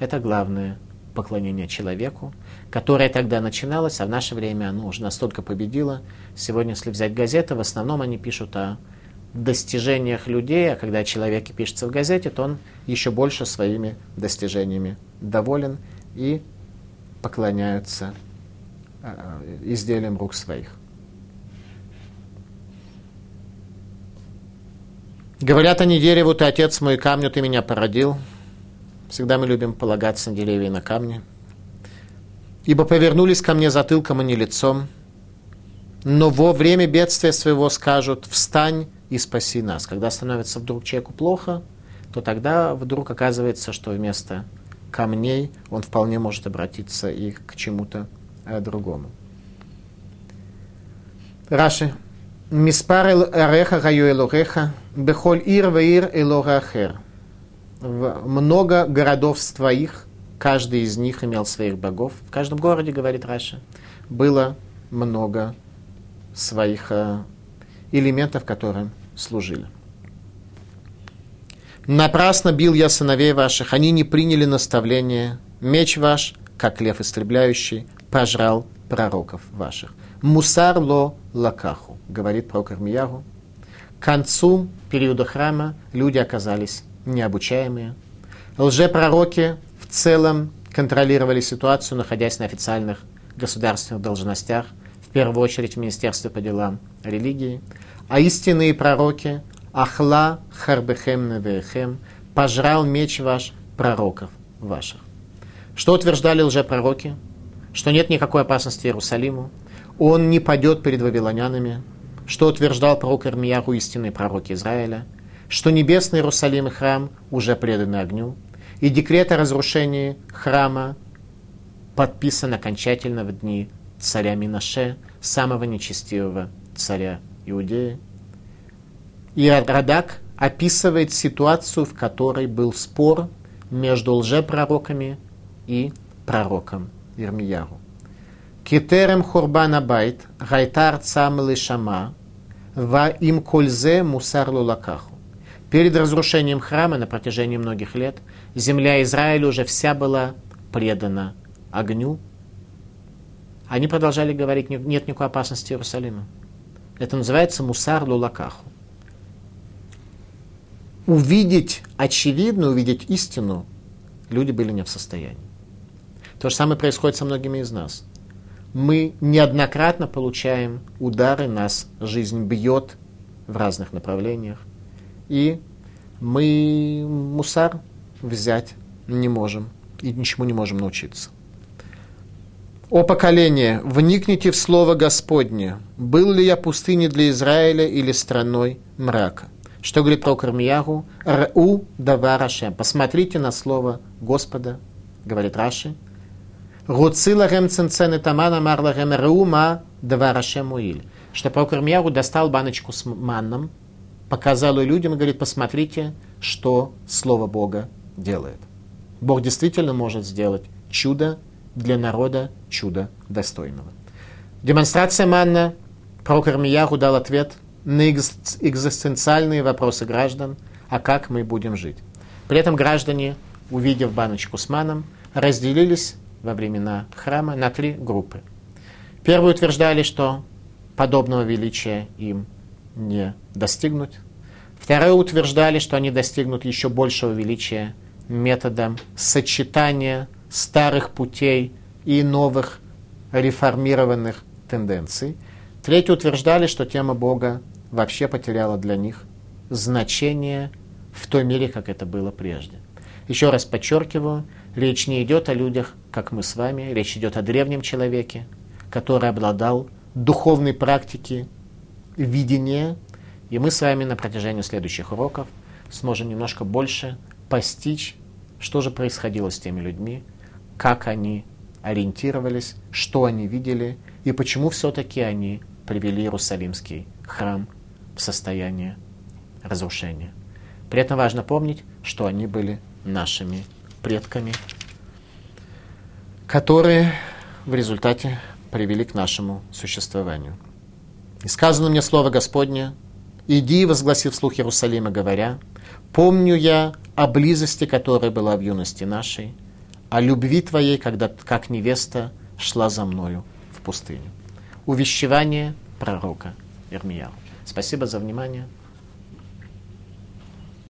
Это главное поклонение человеку, которое тогда начиналось, а в наше время оно уже настолько победило. Сегодня, если взять газеты, в основном они пишут о достижениях людей, а когда человек пишется в газете, то он еще больше своими достижениями доволен и поклоняются э, изделиям рук своих. Говорят они дереву, ты отец мой, камню ты меня породил. Всегда мы любим полагаться на деревья и на камни. Ибо повернулись ко мне затылком, а не лицом. Но во время бедствия своего скажут, встань и спаси нас. Когда становится вдруг человеку плохо, то тогда вдруг оказывается, что вместо камней он вполне может обратиться и к чему-то другому. Раши. Миспар ареха гаю элореха, бехоль ир ваир элорахер. Много городов твоих, каждый из них имел своих богов. В каждом городе, говорит Раша, было много своих э, элементов, которым служили. Напрасно бил я сыновей ваших, они не приняли наставление. Меч ваш, как лев истребляющий, пожрал пророков ваших. Мусар ло лакаху, говорит пророк Ирмиягу. К концу периода храма люди оказались необучаемые. Лжепророки в целом контролировали ситуацию, находясь на официальных государственных должностях, в первую очередь в Министерстве по делам религии. А истинные пророки Ахла харбехем невехем, пожрал меч ваш пророков ваших. Что утверждали лжепророки? Что нет никакой опасности Иерусалиму, он не падет перед вавилонянами, что утверждал пророк Ирмияху, истинный пророк Израиля, что небесный Иерусалим и храм уже преданы огню, и декрет о разрушении храма подписан окончательно в дни царя Минаше, самого нечестивого царя Иудеи. И Радак описывает ситуацию, в которой был спор между лжепророками и пророком Ирмияру. Китерем хурбана байт, гайтар цам лишама, ва им кользе мусар лулакаху. Перед разрушением храма на протяжении многих лет земля Израиля уже вся была предана огню. Они продолжали говорить, нет никакой опасности Иерусалима. Это называется мусар лулакаху увидеть очевидно, увидеть истину, люди были не в состоянии. То же самое происходит со многими из нас. Мы неоднократно получаем удары, нас жизнь бьет в разных направлениях, и мы мусар взять не можем и ничему не можем научиться. О поколение, вникните в слово Господне. Был ли я пустыней для Израиля или страной мрака? Что говорит про Кармиягу? Ру даварашем. Посмотрите на слово Господа, говорит Раши. Руцилахем ценцены тамана марлахем рума даварашем уиль. Что про Кармиягу достал баночку с манном, показал ее людям и говорит, посмотрите, что Слово Бога делает. Бог действительно может сделать чудо для народа, чудо достойного. Демонстрация манна. Пророк Ирмиягу дал ответ – на экзистенциальные вопросы граждан, а как мы будем жить. При этом граждане, увидев баночку с маном, разделились во времена храма на три группы. Первые утверждали, что подобного величия им не достигнуть. Вторые утверждали, что они достигнут еще большего величия методом сочетания старых путей и новых реформированных тенденций. Третьи утверждали, что тема Бога вообще потеряла для них значение в той мере, как это было прежде. Еще раз подчеркиваю, речь не идет о людях, как мы с вами, речь идет о древнем человеке, который обладал духовной практикой видения, и мы с вами на протяжении следующих уроков сможем немножко больше постичь, что же происходило с теми людьми, как они ориентировались, что они видели и почему все-таки они привели Иерусалимский храм в состояние разрушения. При этом важно помнить, что они были нашими предками, которые в результате привели к нашему существованию. И сказано мне слово Господне, «Иди, возгласи вслух Иерусалима, говоря, помню я о близости, которая была в юности нашей, о любви твоей, когда, как невеста, шла за мною в пустыню». Увещевание пророка Ирмияу. Спасибо за внимание.